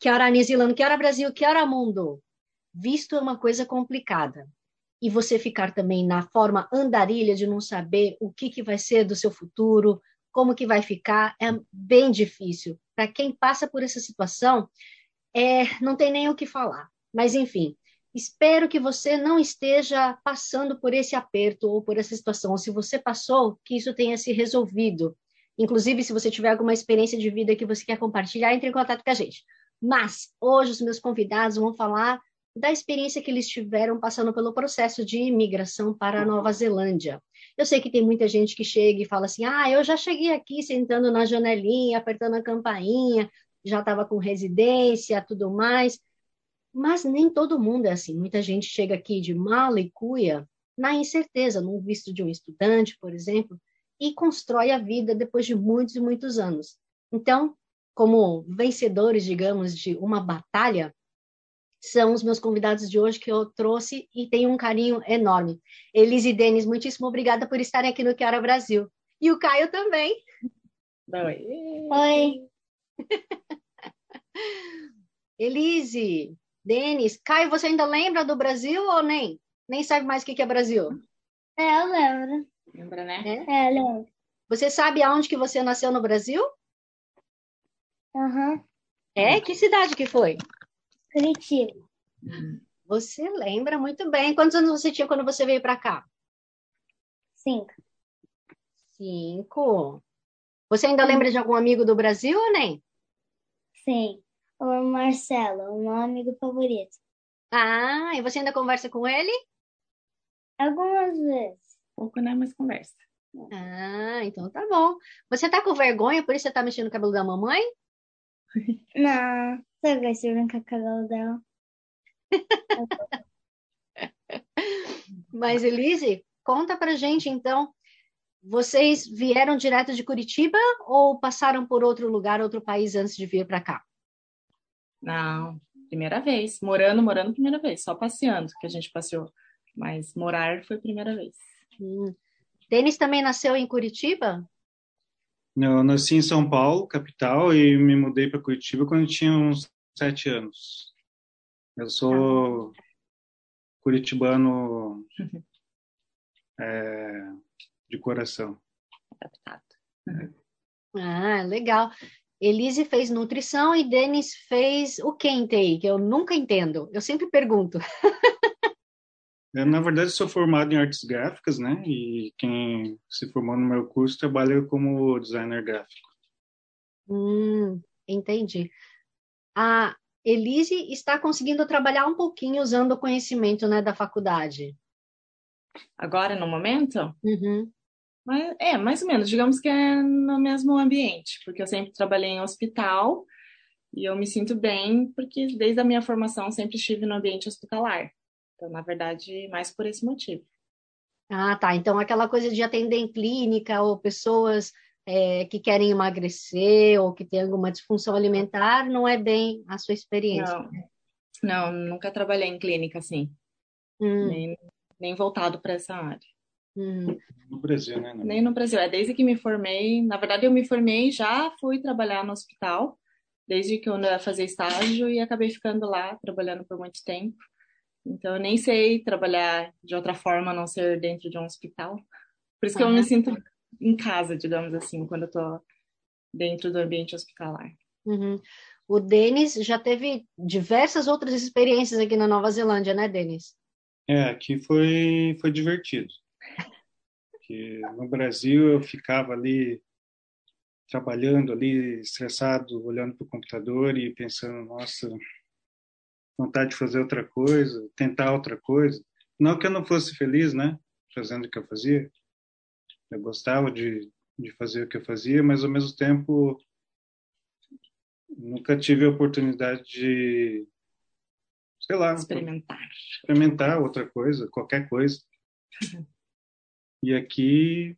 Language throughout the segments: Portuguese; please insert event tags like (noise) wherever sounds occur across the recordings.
Que hora New Zealand, que hora Brasil, que hora mundo. Visto é uma coisa complicada. E você ficar também na forma andarilha de não saber o que, que vai ser do seu futuro, como que vai ficar, é bem difícil. Para quem passa por essa situação, é, não tem nem o que falar. Mas, enfim, espero que você não esteja passando por esse aperto ou por essa situação. Ou se você passou, que isso tenha se resolvido. Inclusive, se você tiver alguma experiência de vida que você quer compartilhar, entre em contato com a gente. Mas hoje os meus convidados vão falar da experiência que eles tiveram passando pelo processo de imigração para a Nova Zelândia. Eu sei que tem muita gente que chega e fala assim: ah, eu já cheguei aqui sentando na janelinha, apertando a campainha, já estava com residência, tudo mais. Mas nem todo mundo é assim. Muita gente chega aqui de mala e cuia, na incerteza, no visto de um estudante, por exemplo, e constrói a vida depois de muitos e muitos anos. Então, como vencedores, digamos, de uma batalha, são os meus convidados de hoje que eu trouxe e tenho um carinho enorme. Elise e Denis, muitíssimo obrigada por estarem aqui no Quero Brasil. E o Caio também. Oi. Oi. (laughs) Elise, Denis, Caio, você ainda lembra do Brasil ou nem? Nem sabe mais o que é Brasil? É, eu lembro. Lembra, né? É? É, eu lembro. Você sabe aonde que você nasceu no Brasil? Aham. É? Que cidade que foi? Curitiba. Você lembra muito bem. Quantos anos você tinha quando você veio para cá? Cinco. Cinco. Você ainda lembra de algum amigo do Brasil ou nem? Sim. O Marcelo, o meu amigo favorito. Ah, e você ainda conversa com ele? Algumas vezes. Pouco, né? Mas conversa. Ah, então tá bom. Você tá com vergonha, por isso você tá mexendo no cabelo da mamãe? Não, você gosta de brincar com o cabelo dela. Mas, Elise, conta pra gente então. Vocês vieram direto de Curitiba ou passaram por outro lugar, outro país antes de vir para cá? Não, primeira vez. Morando, morando, primeira vez. Só passeando que a gente passeou. Mas morar foi primeira vez. Hum. Denis também nasceu em Curitiba? Eu nasci em São Paulo, capital, e me mudei para Curitiba quando tinha uns sete anos. Eu sou curitibano é, de coração. Adaptado. Ah, legal. Elise fez nutrição e Denis fez o que em TI? Que eu nunca entendo. Eu sempre pergunto. (laughs) Eu, na verdade, sou formado em artes gráficas, né? E quem se formou no meu curso trabalha como designer gráfico. Hum, entendi. A Elise está conseguindo trabalhar um pouquinho usando o conhecimento, né, da faculdade. Agora, no momento? Uhum. Mas, é, mais ou menos. Digamos que é no mesmo ambiente, porque eu sempre trabalhei em hospital e eu me sinto bem porque desde a minha formação sempre estive no ambiente hospitalar. Então, na verdade, mais por esse motivo. Ah, tá. Então, aquela coisa de atender em clínica ou pessoas é, que querem emagrecer ou que têm alguma disfunção alimentar não é bem a sua experiência. Não, não nunca trabalhei em clínica assim, Hum, nem, nem voltado para essa área. hum. No Brasil, né? Nem no Brasil. É desde que me formei. Na verdade, eu me formei já fui trabalhar no hospital, desde que eu ia fazer estágio e acabei ficando lá trabalhando por muito tempo. Então, eu nem sei trabalhar de outra forma a não ser dentro de um hospital. Por isso que eu Aham. me sinto em casa, digamos assim, quando eu tô dentro do ambiente hospitalar. Uhum. O Denis já teve diversas outras experiências aqui na Nova Zelândia, né, Denis? É, aqui foi, foi divertido. Porque no Brasil eu ficava ali trabalhando ali, estressado, olhando para o computador e pensando, nossa, vontade de fazer outra coisa, tentar outra coisa. Não que eu não fosse feliz, né, fazendo o que eu fazia. Eu gostava de, de fazer o que eu fazia, mas ao mesmo tempo nunca tive a oportunidade de, sei lá, Experimentar. experimentar outra coisa, qualquer coisa. E aqui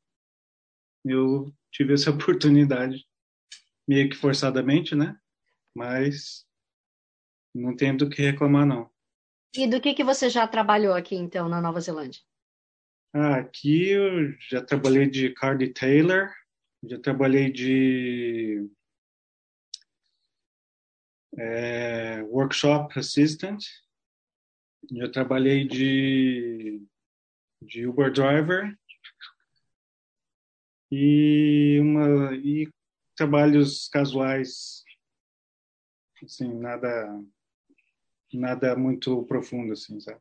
eu tive essa (laughs) oportunidade, meio que forçadamente, né? Mas não tenho do que reclamar, não. E do que, que você já trabalhou aqui, então, na Nova Zelândia? Ah, aqui eu já trabalhei de car detailer, já trabalhei de é, workshop assistant, já trabalhei de, de Uber driver e uma e trabalhos casuais, assim nada nada muito profundo assim, sabe?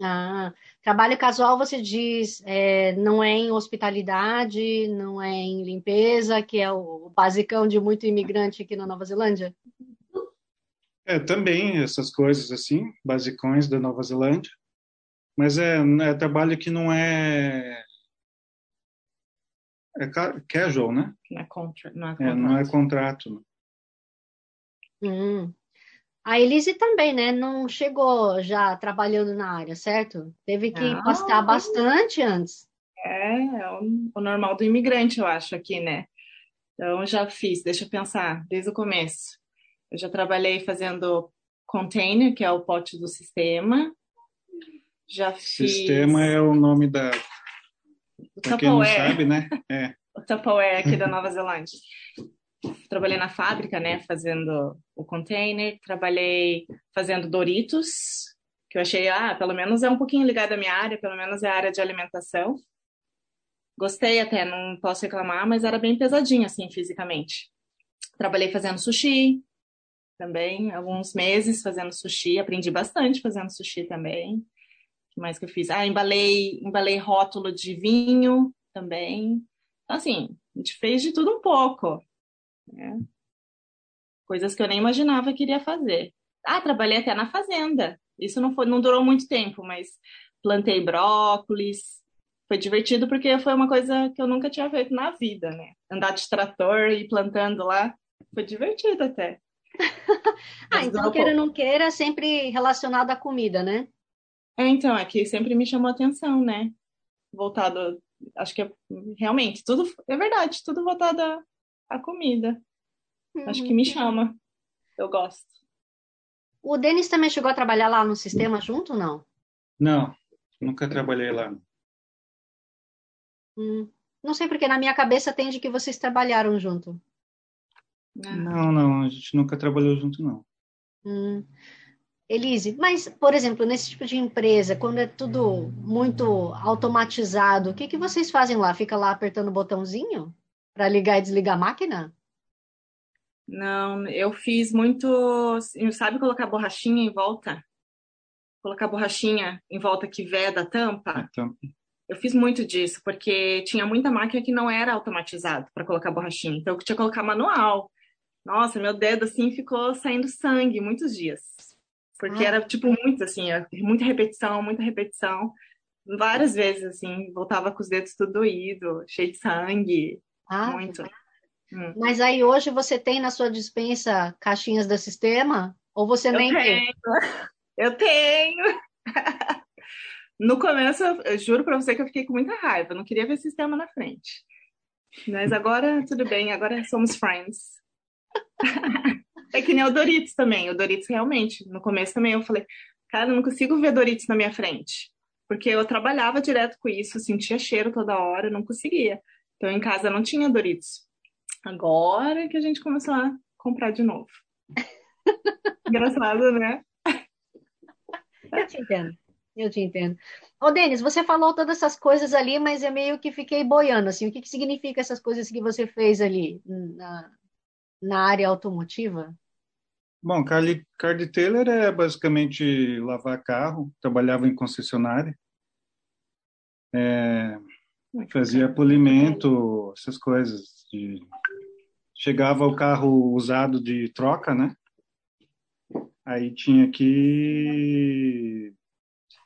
Ah, trabalho casual, você diz, é, não é em hospitalidade, não é em limpeza, que é o basicão de muito imigrante aqui na Nova Zelândia? É, também essas coisas assim, basicões da Nova Zelândia. Mas é, é trabalho que não é é ca- casual, né? Não é, contra, não é, É, não é contrato. contrato. Hum. A Elise também, né? Não chegou já trabalhando na área, certo? Teve que Não. pastar bastante antes. É, é o, o normal do imigrante, eu acho, aqui, né? Então, eu já fiz, deixa eu pensar, desde o começo. Eu já trabalhei fazendo container, que é o pote do sistema. Já fiz Sistema é o nome da, o para quem não sabe, né? (laughs) É. o Tupperware aqui da Nova Zelândia. Trabalhei na fábrica, né, fazendo o container, trabalhei fazendo Doritos, que eu achei, ah, pelo menos é um pouquinho ligado à minha área, pelo menos é a área de alimentação. Gostei até, não posso reclamar, mas era bem pesadinho, assim, fisicamente. Trabalhei fazendo sushi, também, alguns meses fazendo sushi, aprendi bastante fazendo sushi também. O que mais que eu fiz? Ah, embalei, embalei rótulo de vinho também. Então, assim, a gente fez de tudo um pouco. Né? Coisas que eu nem imaginava que iria fazer. Ah, trabalhei até na fazenda. Isso não, foi, não durou muito tempo, mas plantei brócolis. Foi divertido porque foi uma coisa que eu nunca tinha feito na vida, né? Andar de trator e plantando lá. Foi divertido até. (laughs) Ah, então, queira ou não queira, sempre relacionado à comida, né? É, então, aqui sempre me chamou atenção, né? Voltado, acho que é, realmente, tudo, é verdade, tudo voltado à comida. Acho que me chama. Eu gosto. O Denis também chegou a trabalhar lá no sistema junto, não? Não, nunca trabalhei lá. Hum. Não sei porque na minha cabeça tem de que vocês trabalharam junto. Ah, Não, não, a gente nunca trabalhou junto, não. Hum. Elise, mas, por exemplo, nesse tipo de empresa, quando é tudo muito automatizado, o que que vocês fazem lá? Fica lá apertando o botãozinho para ligar e desligar a máquina? Não, eu fiz muito. Sabe colocar borrachinha em volta? Colocar borrachinha em volta que veda a tampa? Eu fiz muito disso, porque tinha muita máquina que não era automatizado para colocar borrachinha. Então eu tinha que colocar manual. Nossa, meu dedo assim ficou saindo sangue muitos dias. Porque Ah. era tipo muito assim, muita repetição, muita repetição. Várias vezes assim, voltava com os dedos tudo doído, cheio de sangue, Ah, muito. Hum. mas aí hoje você tem na sua dispensa caixinhas do sistema? Ou você Eu nem tem? tenho, eu tenho. No começo, eu, eu juro pra você que eu fiquei com muita raiva, eu não queria ver sistema na frente. Mas agora tudo bem, agora somos friends. (laughs) É que nem o Doritos também. O Doritos realmente, no começo também eu falei, cara, eu não consigo ver Doritos na minha frente. Porque eu trabalhava direto com isso, sentia cheiro toda hora, eu não conseguia. Então em casa não tinha Doritos. Agora que a gente começou a comprar de novo. (laughs) Engraçado, né? Eu te entendo. Eu te entendo. Ô, Denis, você falou todas essas coisas ali, mas eu meio que fiquei boiando, assim. O que que significa essas coisas que você fez ali na, na área automotiva? bom, car, car detailer é basicamente lavar carro, trabalhava em concessionária, é, fazia polimento, essas coisas. De, chegava o carro usado de troca, né? Aí tinha que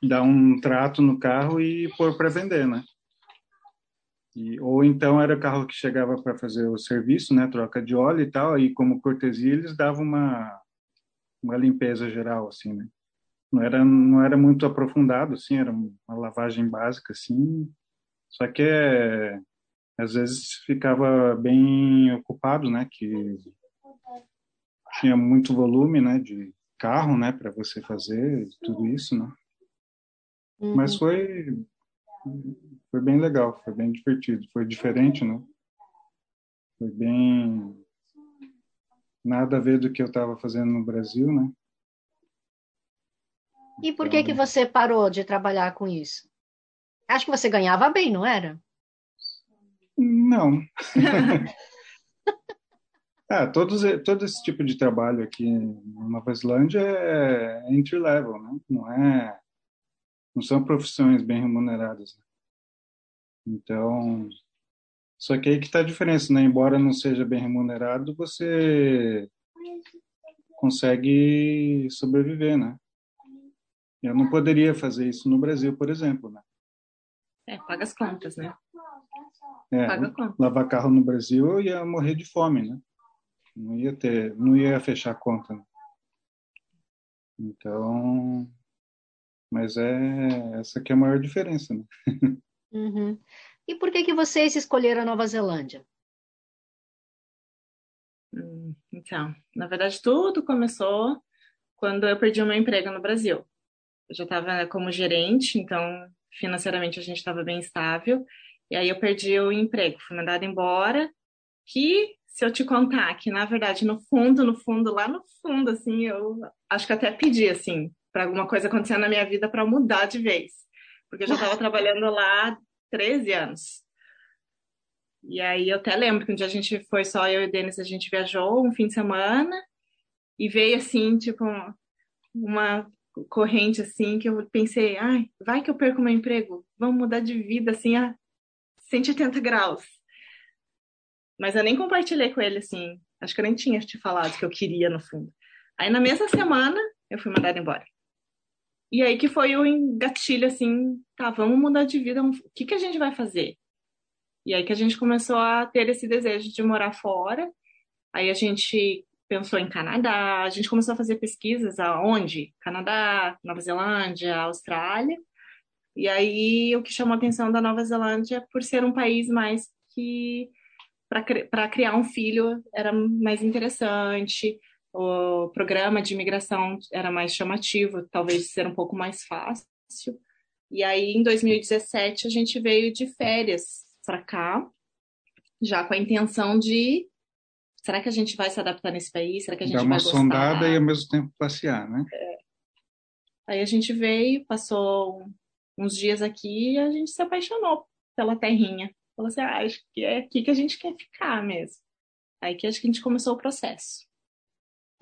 dar um trato no carro e pôr para vender, né? E, ou então era carro que chegava para fazer o serviço, né, troca de óleo e tal, e como cortesia eles davam uma uma limpeza geral assim, né? Não era não era muito aprofundado assim, era uma lavagem básica assim. Só que é, às vezes ficava bem ocupado, né, que tinha muito volume, né, de carro, né, para você fazer tudo isso, né? Uhum. Mas foi foi bem legal, foi bem divertido, foi diferente, né? Foi bem nada a ver do que eu estava fazendo no Brasil, né? E por que então... que você parou de trabalhar com isso? Acho que você ganhava bem, não era? Não. ah, (laughs) todos, todo esse tipo de trabalho aqui na Nova Zelândia é entry level, né? Não é, não são profissões bem remuneradas. Né? Então, só que aí que está a diferença, né? Embora não seja bem remunerado, você consegue sobreviver, né? Eu não poderia fazer isso no Brasil, por exemplo, né? É, paga as contas, né? É, paga conta. lavar carro no Brasil eu ia morrer de fome, né? Não ia ter, não ia fechar a conta. Né? Então, mas é essa que é a maior diferença, né? Uhum. E por que que vocês escolheram a Nova Zelândia? Hum, então, na verdade, tudo começou quando eu perdi o meu emprego no Brasil. Eu já estava como gerente, então financeiramente a gente estava bem estável. E aí eu perdi o emprego, fui mandada embora. Que se eu te contar que na verdade no fundo, no fundo, lá no fundo, assim, eu acho que até pedi assim para alguma coisa acontecer na minha vida para mudar de vez, porque eu já estava (laughs) trabalhando lá 13 anos. E aí eu até lembro que um dia a gente foi só eu e o Denis, a gente viajou um fim de semana e veio assim, tipo, uma corrente assim que eu pensei, ai, vai que eu perco meu emprego, vamos mudar de vida assim a 180 graus. Mas eu nem compartilhei com ele assim, acho que eu nem tinha te falado que eu queria no fundo. Aí na mesma semana eu fui mandada embora. E aí que foi o engatilho assim, tá, vamos mudar de vida, o que que a gente vai fazer? E aí que a gente começou a ter esse desejo de morar fora. Aí a gente pensou em Canadá, a gente começou a fazer pesquisas aonde? Canadá, Nova Zelândia, Austrália. E aí o que chamou a atenção da Nova Zelândia por ser um país mais que para criar um filho era mais interessante, o programa de imigração era mais chamativo, talvez ser um pouco mais fácil. E aí em 2017 a gente veio de férias para cá, já com a intenção de será que a gente vai se adaptar nesse país? Será que a gente Dar uma vai gostar? sondada e ao mesmo tempo passear, né? É. Aí a gente veio, passou uns dias aqui e a gente se apaixonou pela terrinha. Falou assim, ah, acho que é aqui que a gente quer ficar mesmo. Aí que acho que a gente começou o processo.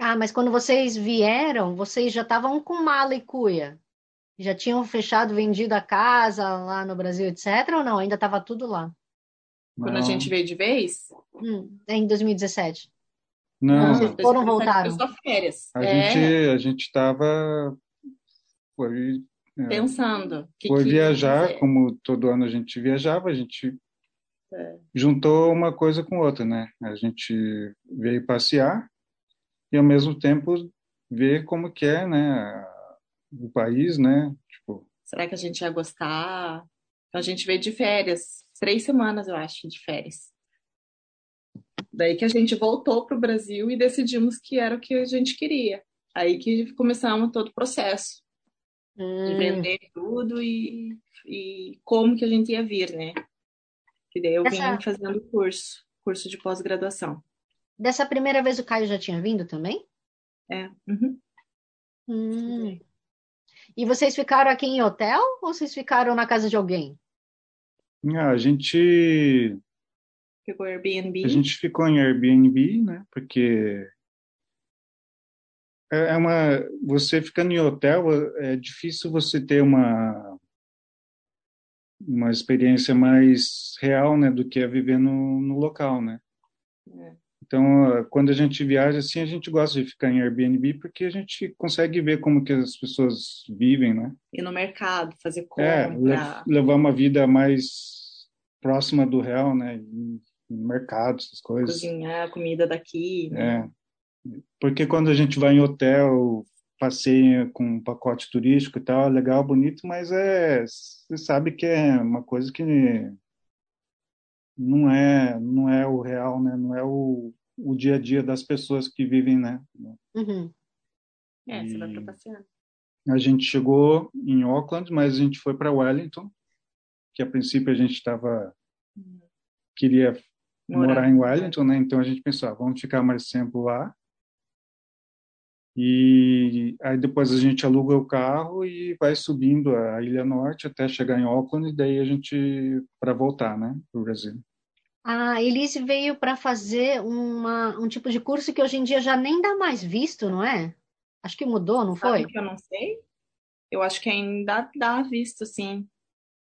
Ah, mas quando vocês vieram, vocês já estavam com mala e cuia? Já tinham fechado, vendido a casa lá no Brasil, etc. Ou não? Ainda estava tudo lá? Quando não. a gente veio de vez? Hum, em 2017. Não. Vocês foram voltaram? Só férias. A é. gente a gente estava foi é, pensando. Que foi que viajar, como todo ano a gente viajava, a gente é. juntou uma coisa com outra, né? A gente veio passear e ao mesmo tempo ver como que é, né? O país, né? Tipo, será que a gente ia gostar? Então a gente veio de férias, três semanas eu acho de férias. Daí que a gente voltou para o Brasil e decidimos que era o que a gente queria. Aí que começamos todo o processo hum. de vender tudo e, e como que a gente ia vir, né? Que daí eu Essa... vim fazendo curso, curso de pós-graduação. Dessa primeira vez o Caio já tinha vindo também? É. Uhum. Hum. E vocês ficaram aqui em hotel ou vocês ficaram na casa de alguém? Ah, a gente Ficou Airbnb? A gente ficou em Airbnb, né? Porque é, é uma você ficando em hotel é difícil você ter uma uma experiência mais real, né, do que é viver no, no local, né? É. Então, quando a gente viaja assim, a gente gosta de ficar em Airbnb porque a gente consegue ver como que as pessoas vivem, né? Ir no mercado, fazer é, compra. É, levar uma vida mais próxima do real, né? Em, em mercados, essas coisas. Cozinhar a comida daqui. Né? É. Porque quando a gente vai em hotel, passeia com um pacote turístico e tal, é legal, bonito, mas é, você sabe que é uma coisa que não é, não é o real, né? Não é o, o dia a dia das pessoas que vivem, né? Uhum. É, você vai para passear. A gente chegou em Auckland, mas a gente foi para Wellington, que a princípio a gente estava queria morar. morar. em Wellington, né? Então a gente pensou, ah, vamos ficar mais tempo lá. E aí depois a gente aluga o carro e vai subindo a Ilha Norte até chegar em Auckland e daí a gente para voltar, né, para o Brasil. A Elise veio para fazer uma, um tipo de curso que hoje em dia já nem dá mais visto, não é? Acho que mudou, não Sabe foi? Que eu não sei. Eu acho que ainda dá visto, sim.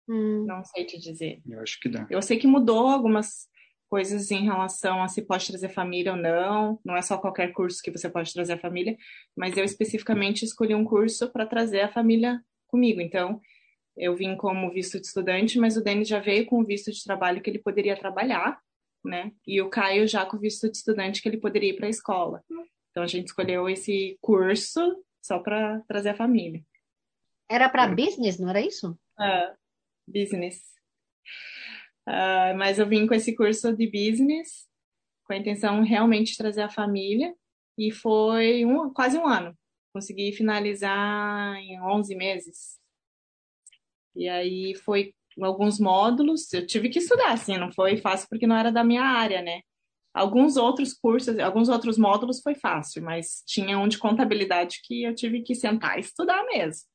Hum. Não sei te dizer. Eu acho que dá. Eu sei que mudou algumas coisas em relação a se pode trazer família ou não. Não é só qualquer curso que você pode trazer a família, mas eu especificamente escolhi um curso para trazer a família comigo. Então, eu vim como visto de estudante, mas o Denis já veio com o visto de trabalho que ele poderia trabalhar, né? E o Caio já com o visto de estudante que ele poderia ir para a escola. Então a gente escolheu esse curso só para trazer a família. Era para business, não era isso? Uh, business. Uh, mas eu vim com esse curso de business com a intenção realmente de trazer a família e foi um, quase um ano. Consegui finalizar em 11 meses. E aí foi alguns módulos, eu tive que estudar, assim, não foi fácil porque não era da minha área, né? Alguns outros cursos, alguns outros módulos foi fácil, mas tinha um de contabilidade que eu tive que sentar e estudar mesmo.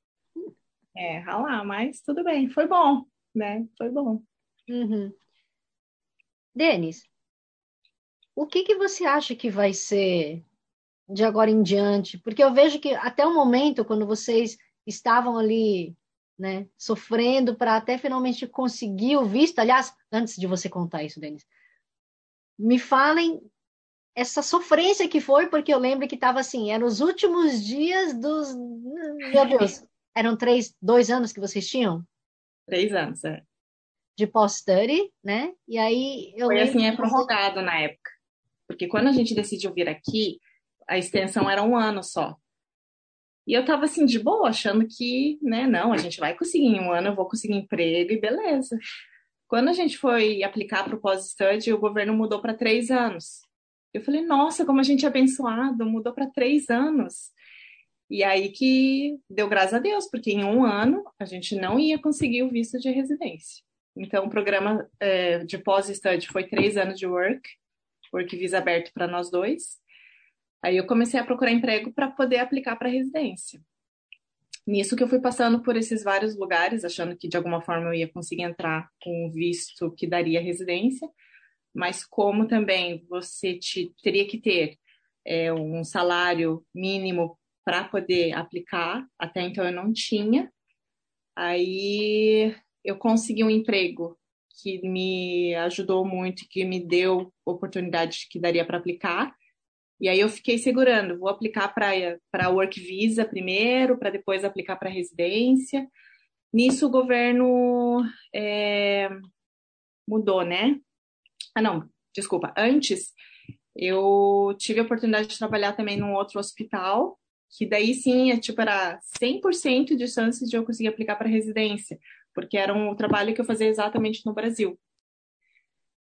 É, ralar, mas tudo bem, foi bom, né? Foi bom. Uhum. Denis, o que que você acha que vai ser de agora em diante? Porque eu vejo que até o momento, quando vocês estavam ali né, sofrendo para até finalmente conseguir o visto. Aliás, antes de você contar isso, Denis, me falem essa sofrência que foi, porque eu lembro que estava assim, eram os últimos dias dos. Meu Deus, (laughs) eram três, dois anos que vocês tinham? Três anos, é. De post-study, né? E aí eu Foi assim, é prorrogado na época. Porque quando a gente decidiu vir aqui, a extensão era um ano só. E eu tava assim, de boa, achando que, né, não, a gente vai conseguir em um ano, eu vou conseguir emprego e beleza. Quando a gente foi aplicar para o pós-study, o governo mudou para três anos. Eu falei, nossa, como a gente é abençoado, mudou para três anos. E aí que deu graças a Deus, porque em um ano a gente não ia conseguir o visto de residência. Então, o programa é, de pós-study foi três anos de work, work visa aberto para nós dois. Aí eu comecei a procurar emprego para poder aplicar para residência. Nisso que eu fui passando por esses vários lugares, achando que de alguma forma eu ia conseguir entrar com o visto que daria residência, mas como também você te, teria que ter é, um salário mínimo para poder aplicar, até então eu não tinha. Aí eu consegui um emprego que me ajudou muito, que me deu oportunidade que daria para aplicar. E aí eu fiquei segurando, vou aplicar para Work Visa primeiro, para depois aplicar para residência. Nisso o governo é, mudou, né? Ah, não, desculpa. Antes eu tive a oportunidade de trabalhar também num outro hospital, que daí sim, é, tipo, era 100% de chances de eu conseguir aplicar para residência, porque era um trabalho que eu fazia exatamente no Brasil.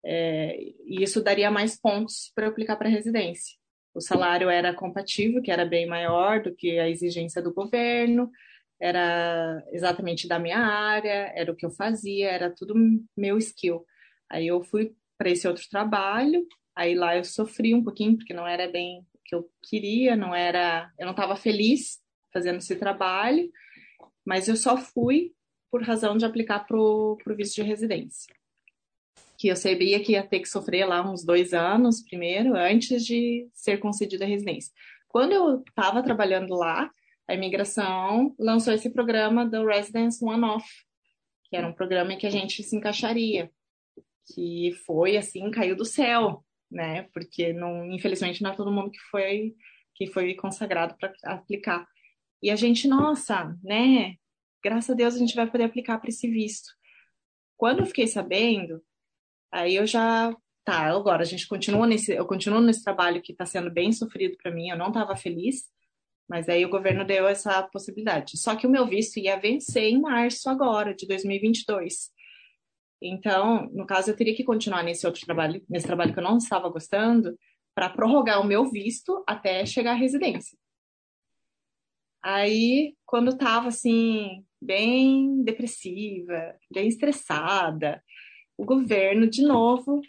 É, e isso daria mais pontos para aplicar para residência o salário era compatível, que era bem maior do que a exigência do governo, era exatamente da minha área, era o que eu fazia, era tudo meu skill. Aí eu fui para esse outro trabalho, aí lá eu sofri um pouquinho, porque não era bem o que eu queria, não era, eu não estava feliz fazendo esse trabalho, mas eu só fui por razão de aplicar para o visto de residência que eu sabia que ia ter que sofrer lá uns dois anos primeiro, antes de ser concedida a residência. Quando eu estava trabalhando lá, a imigração lançou esse programa do Residence One Off, que era um programa em que a gente se encaixaria, que foi assim, caiu do céu, né? Porque não, infelizmente não é todo mundo que foi que foi consagrado para aplicar. E a gente, nossa, né? Graças a Deus a gente vai poder aplicar para esse visto. Quando eu fiquei sabendo, Aí eu já, tá, agora a gente continua nesse, eu continuo nesse trabalho que está sendo bem sofrido para mim, eu não estava feliz, mas aí o governo deu essa possibilidade. Só que o meu visto ia vencer em março agora, de 2022. Então, no caso, eu teria que continuar nesse outro trabalho, nesse trabalho que eu não estava gostando, para prorrogar o meu visto até chegar à residência. Aí, quando estava assim, bem depressiva, bem estressada, o governo, de novo,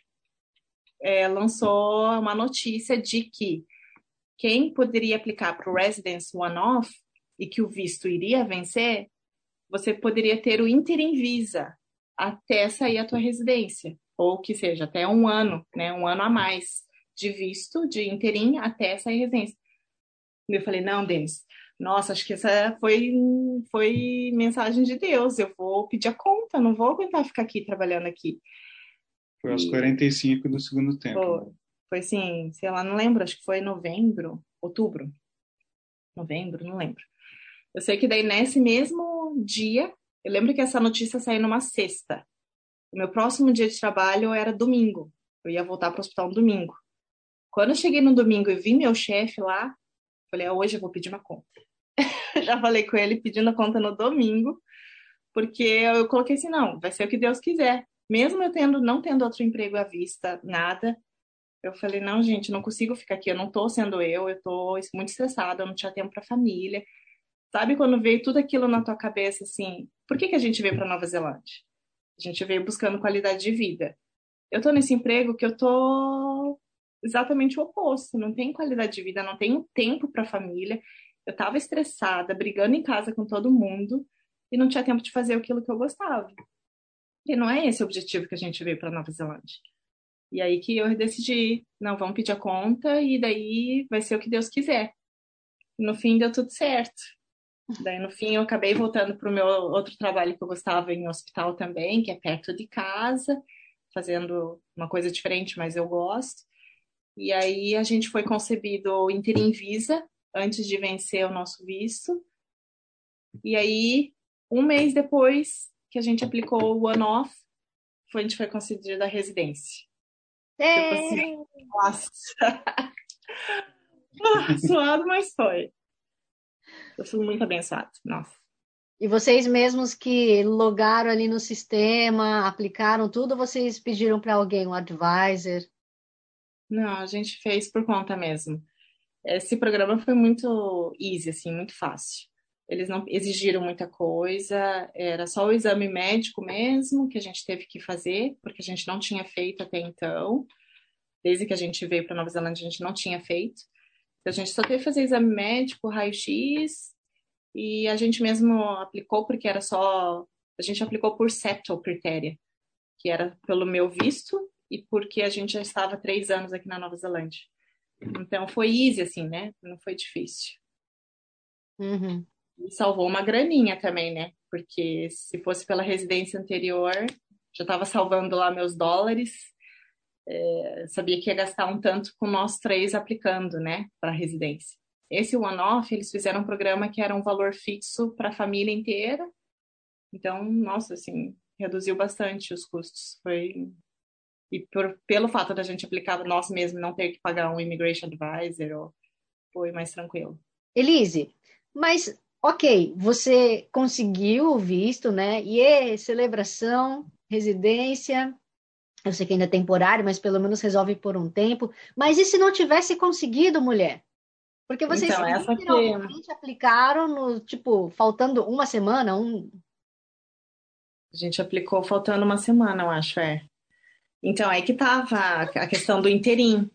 é, lançou uma notícia de que quem poderia aplicar para o Residence One-Off e que o visto iria vencer, você poderia ter o Interim Visa até sair a tua residência, ou que seja, até um ano, né, um ano a mais de visto, de interim, até sair residência. Eu falei, não, Denis, nossa, acho que essa foi, foi mensagem de Deus, eu vou pedir a conta, não vou aguentar ficar aqui trabalhando aqui. Foi aos e... 45 do segundo tempo. Foi, foi assim, sei lá, não lembro, acho que foi novembro, outubro, novembro, não lembro. Eu sei que daí nesse mesmo dia, eu lembro que essa notícia saiu numa sexta. O meu próximo dia de trabalho era domingo. Eu ia voltar para o hospital no domingo. Quando eu cheguei no domingo e vi meu chefe lá, falei, ah, hoje eu vou pedir uma conta. (laughs) Já falei com ele pedindo a conta no domingo, porque eu coloquei assim, não, vai ser o que Deus quiser. Mesmo eu tendo, não tendo outro emprego à vista, nada, eu falei, não, gente, não consigo ficar aqui, eu não tô sendo eu, eu tô muito estressada, eu não tinha tempo para família. Sabe quando veio tudo aquilo na tua cabeça, assim, por que, que a gente veio para Nova Zelândia? A gente veio buscando qualidade de vida. Eu tô nesse emprego que eu tô exatamente o oposto. Não tem qualidade de vida, não tenho tempo para a família. Eu estava estressada, brigando em casa com todo mundo e não tinha tempo de fazer aquilo que eu gostava. E não é esse o objetivo que a gente veio para Nova Zelândia. E aí que eu decidi, não, vamos pedir a conta e daí vai ser o que Deus quiser. No fim deu tudo certo. Daí no fim eu acabei voltando para o meu outro trabalho que eu gostava em hospital também, que é perto de casa, fazendo uma coisa diferente, mas eu gosto. E aí a gente foi concebido interim visa antes de vencer o nosso visto. E aí, um mês depois que a gente aplicou o one-off, a gente foi concedida a residência. É. Tipo assim, nossa! Suado, mas foi. Eu fui muito abençoado, nossa. E vocês mesmos que logaram ali no sistema, aplicaram tudo, vocês pediram para alguém, um advisor? Não, a gente fez por conta mesmo. Esse programa foi muito easy, assim, muito fácil. Eles não exigiram muita coisa, era só o exame médico mesmo que a gente teve que fazer, porque a gente não tinha feito até então. Desde que a gente veio para Nova Zelândia, a gente não tinha feito. Então, a gente só teve que fazer exame médico, raio-x, e a gente mesmo aplicou, porque era só. A gente aplicou por settle critéria, que era pelo meu visto e porque a gente já estava três anos aqui na Nova Zelândia. Então foi easy, assim, né? Não foi difícil. Uhum. E salvou uma graninha também, né? Porque se fosse pela residência anterior, já estava salvando lá meus dólares. É, sabia que ia gastar um tanto com nós três aplicando, né, para a residência. Esse one-off, eles fizeram um programa que era um valor fixo para a família inteira. Então, nossa, assim, reduziu bastante os custos. Foi e por, pelo fato da gente aplicar nós mesmos não ter que pagar um immigration advisor, foi mais tranquilo. Elise, mas ok, você conseguiu o visto, né? E é celebração, residência. Eu sei que ainda é temporário, mas pelo menos resolve por um tempo. Mas e se não tivesse conseguido, mulher? Porque vocês então, essa que... aplicaram no, tipo, faltando uma semana, um... A gente aplicou faltando uma semana, eu acho, é. Então, aí que estava a questão do interim,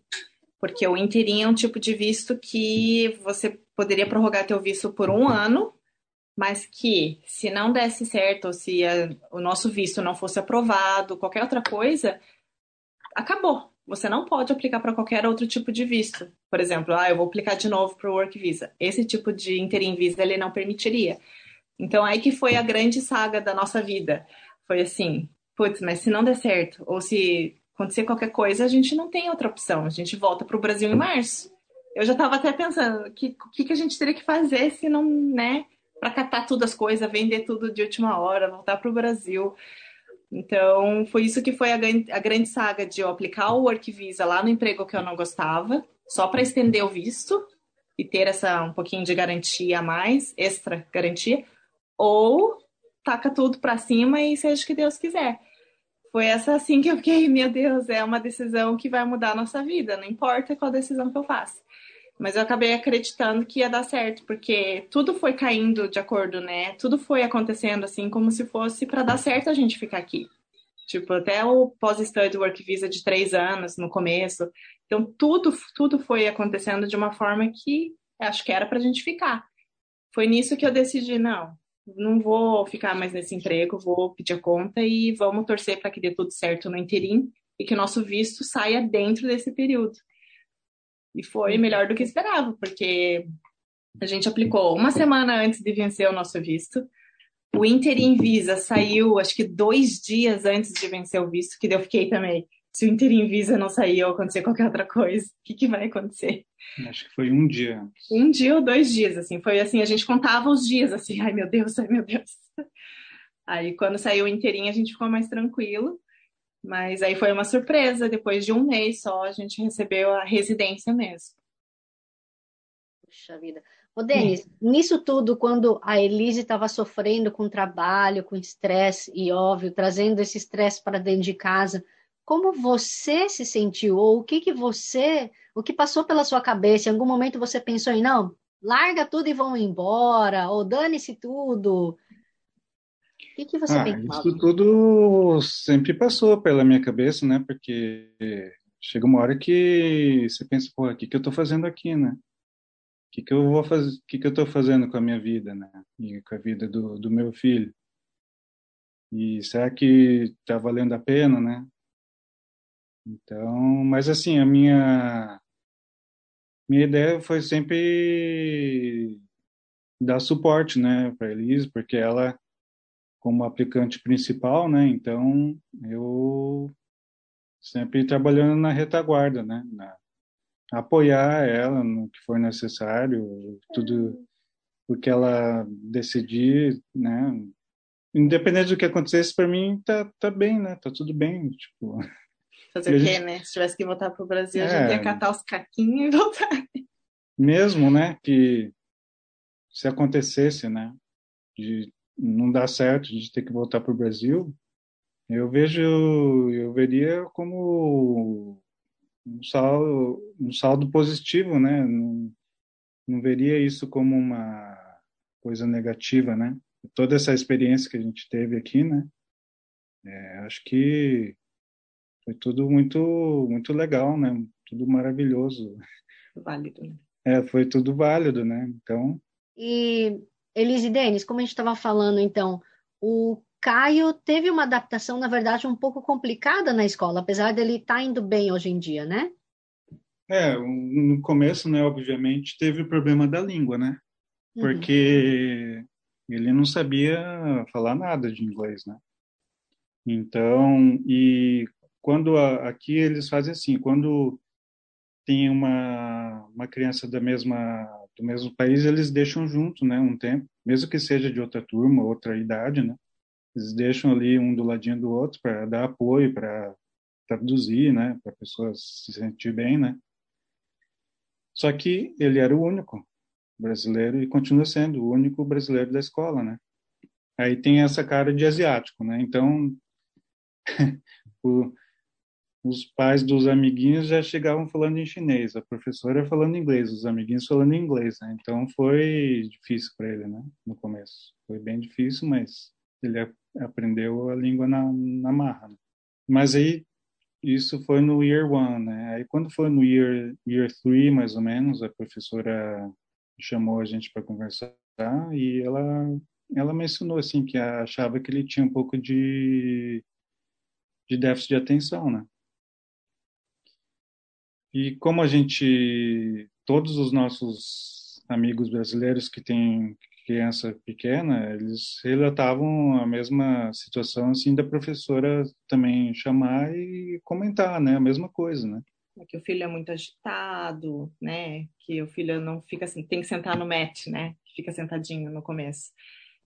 porque o interim é um tipo de visto que você poderia prorrogar teu visto por um ano, mas que se não desse certo, ou se a, o nosso visto não fosse aprovado, qualquer outra coisa, acabou. Você não pode aplicar para qualquer outro tipo de visto. Por exemplo, ah, eu vou aplicar de novo para o Work Visa. Esse tipo de interim visa ele não permitiria. Então, aí que foi a grande saga da nossa vida. Foi assim, putz, mas se não der certo, ou se acontecer qualquer coisa, a gente não tem outra opção. A gente volta para o Brasil em março. Eu já estava até pensando, o que, que, a gente teria que fazer se não, né, para catar todas as coisas, vender tudo de última hora, voltar para o Brasil. Então, foi isso que foi a, a grande saga de eu aplicar o Work Visa lá no emprego que eu não gostava, só para estender o visto e ter essa um pouquinho de garantia a mais, extra garantia, ou taca tudo para cima e seja o que Deus quiser. Foi essa assim que eu fiquei, (laughs) meu Deus, é uma decisão que vai mudar a nossa vida, não importa qual decisão que eu faça. Mas eu acabei acreditando que ia dar certo, porque tudo foi caindo de acordo, né? Tudo foi acontecendo assim, como se fosse para dar certo a gente ficar aqui. Tipo, até o pós-study work visa de três anos no começo. Então, tudo, tudo foi acontecendo de uma forma que acho que era para a gente ficar. Foi nisso que eu decidi, não, não vou ficar mais nesse emprego, vou pedir a conta e vamos torcer para que dê tudo certo no interim e que o nosso visto saia dentro desse período. E foi melhor do que esperava, porque a gente aplicou uma semana antes de vencer o nosso visto. O Interim Visa saiu, acho que dois dias antes de vencer o visto, que eu fiquei também. Se o Interim Visa não sair ou acontecer qualquer outra coisa, o que, que vai acontecer? Acho que foi um dia. Um dia ou dois dias, assim. Foi assim, a gente contava os dias, assim. Ai, meu Deus, ai, meu Deus. Aí, quando saiu o Interim, a gente ficou mais tranquilo. Mas aí foi uma surpresa, depois de um mês só, a gente recebeu a residência mesmo. Puxa vida. Ô, Denis, hum. nisso tudo, quando a Elise estava sofrendo com trabalho, com estresse, e óbvio, trazendo esse estresse para dentro de casa, como você se sentiu? Ou o que, que você, o que passou pela sua cabeça? Em algum momento você pensou em, não, larga tudo e vão embora, ou dane-se tudo, que, que você ah, Isso tudo sempre passou pela minha cabeça, né? Porque chega uma hora que você pensa, pô, o que, que eu estou fazendo aqui, né? O que, que eu vou fazer? O que, que eu estou fazendo com a minha vida, né? E com a vida do, do meu filho? E será que está valendo a pena, né? Então, mas assim, a minha minha ideia foi sempre dar suporte, né, para Elise, porque ela como aplicante principal, né? Então, eu sempre trabalhando na retaguarda, né? Na, apoiar ela no que for necessário, tudo o que ela decidir, né? Independente do que acontecesse, para mim tá, tá bem, né? Tá tudo bem, tipo. Fazer o quê, gente... né? Se tivesse que voltar para o Brasil, é... a gente ia catar os caquinhos e voltar. Mesmo, né? Que se acontecesse, né? De não dá certo, a gente tem que voltar para o Brasil, eu vejo, eu veria como um saldo, um saldo positivo, né? Não, não veria isso como uma coisa negativa, né? Toda essa experiência que a gente teve aqui, né? É, acho que foi tudo muito, muito legal, né? Tudo maravilhoso. Válido. Né? É, foi tudo válido, né? Então. E Elise Denis, como a gente estava falando, então, o Caio teve uma adaptação, na verdade, um pouco complicada na escola, apesar dele estar tá indo bem hoje em dia, né? É, no começo, né, obviamente, teve o problema da língua, né? Uhum. Porque uhum. ele não sabia falar nada de inglês, né? Então, e quando a, aqui eles fazem assim, quando tem uma, uma criança da mesma do mesmo país, eles deixam junto, né, um tempo, mesmo que seja de outra turma, outra idade, né? Eles deixam ali um do ladinho do outro para dar apoio, para traduzir, né, para a pessoa se sentir bem, né? Só que ele era o único brasileiro e continua sendo o único brasileiro da escola, né? Aí tem essa cara de asiático, né? Então, (laughs) o, os pais dos amiguinhos já chegavam falando em chinês, a professora falando inglês, os amiguinhos falando inglês, né? Então foi difícil para ele, né? No começo. Foi bem difícil, mas ele aprendeu a língua na, na marra. Né? Mas aí isso foi no year one, né? Aí quando foi no year year three, mais ou menos, a professora chamou a gente para conversar e ela ela mencionou assim que achava que ele tinha um pouco de de déficit de atenção, né? E como a gente, todos os nossos amigos brasileiros que têm criança pequena, eles relatavam a mesma situação assim da professora também chamar e comentar, né, a mesma coisa, né? É que o filho é muito agitado, né? Que o filho não fica assim, tem que sentar no mat, né? Fica sentadinho no começo.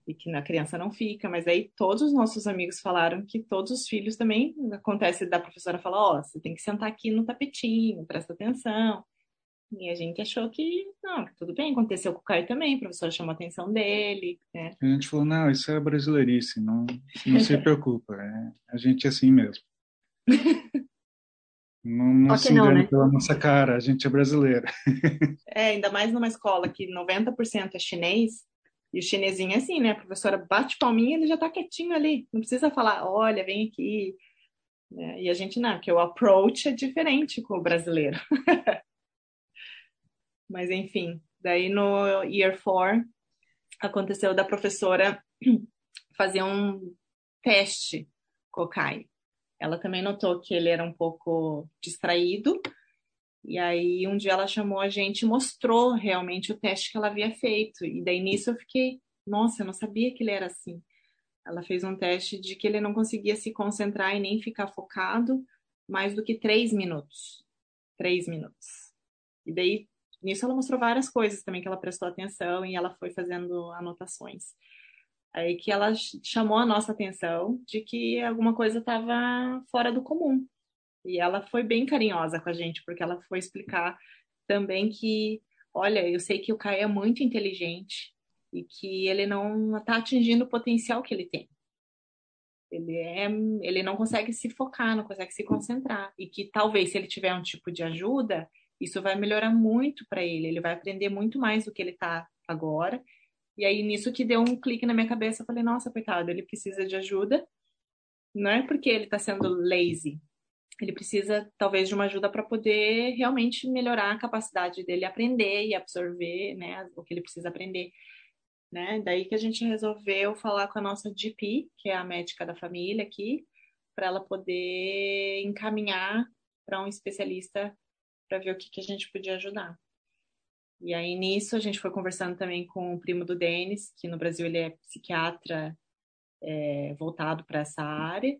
E que na criança não fica, mas aí todos os nossos amigos falaram que todos os filhos também acontece da professora falar, ó, oh, você tem que sentar aqui no tapetinho, presta atenção. E a gente achou que, não, tudo bem, aconteceu com o Caio também, a professora chamou a atenção dele. Né? A gente falou, não, isso é brasileirice, não, não se (laughs) preocupa, é, a gente é assim mesmo. (laughs) Não, não se não, né? pela nossa cara, a gente é brasileira. É, ainda mais numa escola que 90% é chinês, e o chinesinho é assim, né? A professora bate palminha, ele já tá quietinho ali. Não precisa falar, olha, vem aqui. É, e a gente não, porque o approach é diferente com o brasileiro. (laughs) Mas enfim, daí no Year 4 aconteceu da professora (clears throat) fazer um teste com o Kai. Ela também notou que ele era um pouco distraído. E aí um dia ela chamou a gente e mostrou realmente o teste que ela havia feito. E daí nisso eu fiquei, nossa, eu não sabia que ele era assim. Ela fez um teste de que ele não conseguia se concentrar e nem ficar focado mais do que três minutos. Três minutos. E daí Nisso ela mostrou várias coisas também que ela prestou atenção e ela foi fazendo anotações. Aí que ela chamou a nossa atenção de que alguma coisa estava fora do comum. E ela foi bem carinhosa com a gente, porque ela foi explicar também que, olha, eu sei que o Caio é muito inteligente e que ele não está atingindo o potencial que ele tem. Ele, é, ele não consegue se focar, não consegue se concentrar. E que talvez se ele tiver um tipo de ajuda, isso vai melhorar muito para ele, ele vai aprender muito mais do que ele está agora. E aí, nisso que deu um clique na minha cabeça, eu falei, nossa, coitado, ele precisa de ajuda. Não é porque ele está sendo lazy, ele precisa talvez de uma ajuda para poder realmente melhorar a capacidade dele aprender e absorver, né, o que ele precisa aprender, né? Daí que a gente resolveu falar com a nossa GP, que é a médica da família aqui, para ela poder encaminhar para um especialista para ver o que, que a gente podia ajudar. E aí nisso a gente foi conversando também com o primo do Denis, que no Brasil ele é psiquiatra é, voltado para essa área.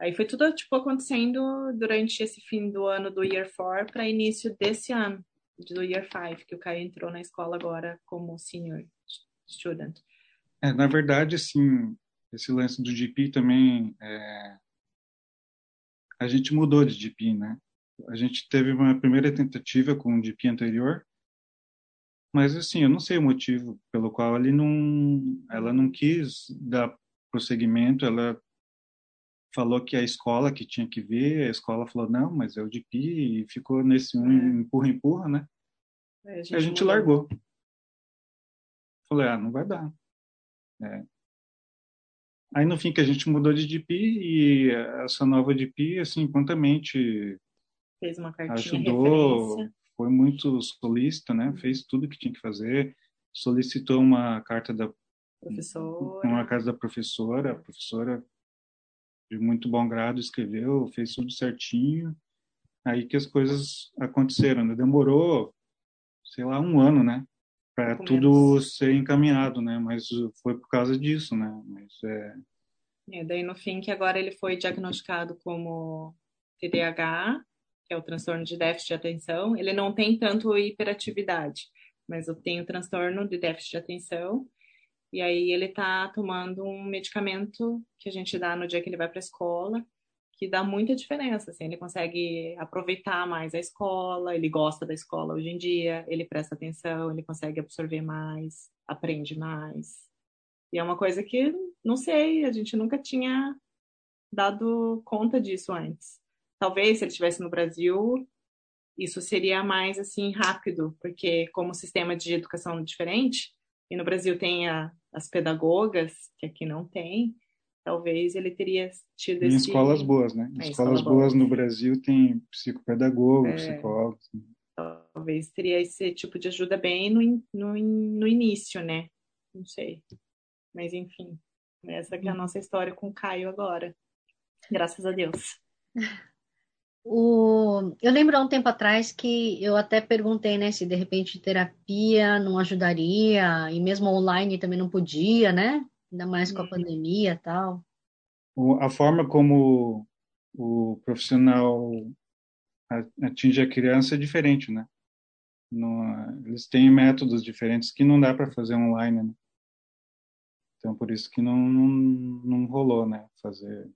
Aí foi tudo tipo acontecendo durante esse fim do ano do Year 4 para início desse ano, do Year 5, que o Caio entrou na escola agora como senior student. É, na verdade, assim, esse lance do GP também é... a gente mudou de GP, né? A gente teve uma primeira tentativa com o DP anterior, mas assim, eu não sei o motivo pelo qual ele não, ela não quis dar prosseguimento, ela falou que a escola que tinha que ver, a escola falou não, mas é o DP e ficou nesse um é. empurra empurra, né? É, a gente, a gente largou. Falei, ah, não vai dar. É. Aí no fim que a gente mudou de DP e essa nova DP assim prontamente fez uma cartinha ajudou, foi muito solícito, né? Fez tudo que tinha que fazer, solicitou uma carta da professora, uma carta da professora, a professora de muito bom grado escreveu, fez tudo certinho. Aí que as coisas aconteceram, né? Demorou, sei lá, um ano, né? Para tudo ser encaminhado, né? Mas foi por causa disso, né? Mas é... é... Daí no fim que agora ele foi diagnosticado como TDAH que é o transtorno de déficit de atenção, ele não tem tanto hiperatividade, mas eu tenho transtorno de déficit de atenção. E aí ele está tomando um medicamento que a gente dá no dia que ele vai para a escola, que dá muita diferença. Assim, ele consegue aproveitar mais a escola, ele gosta da escola hoje em dia, ele presta atenção, ele consegue absorver mais, aprende mais. E é uma coisa que, não sei, a gente nunca tinha dado conta disso antes. Talvez se ele estivesse no Brasil, isso seria mais assim rápido, porque como o sistema de educação é diferente, e no Brasil tem a, as pedagogas, que aqui não tem, talvez ele teria tido em esse... escolas boas, né? É, escolas boas no Brasil tem psicopedagogo, é, psicólogos. Talvez teria esse tipo de ajuda bem no, no, no início, né? Não sei. Mas enfim, essa é a hum. nossa história com o Caio agora. Graças a Deus. (laughs) O, eu lembro há um tempo atrás que eu até perguntei, né, se de repente terapia não ajudaria, e mesmo online também não podia, né? Ainda mais com a uhum. pandemia e tal. A forma como o profissional atinge a criança é diferente, né? No, eles têm métodos diferentes que não dá para fazer online, né? Então, por isso que não, não, não rolou, né? Fazer.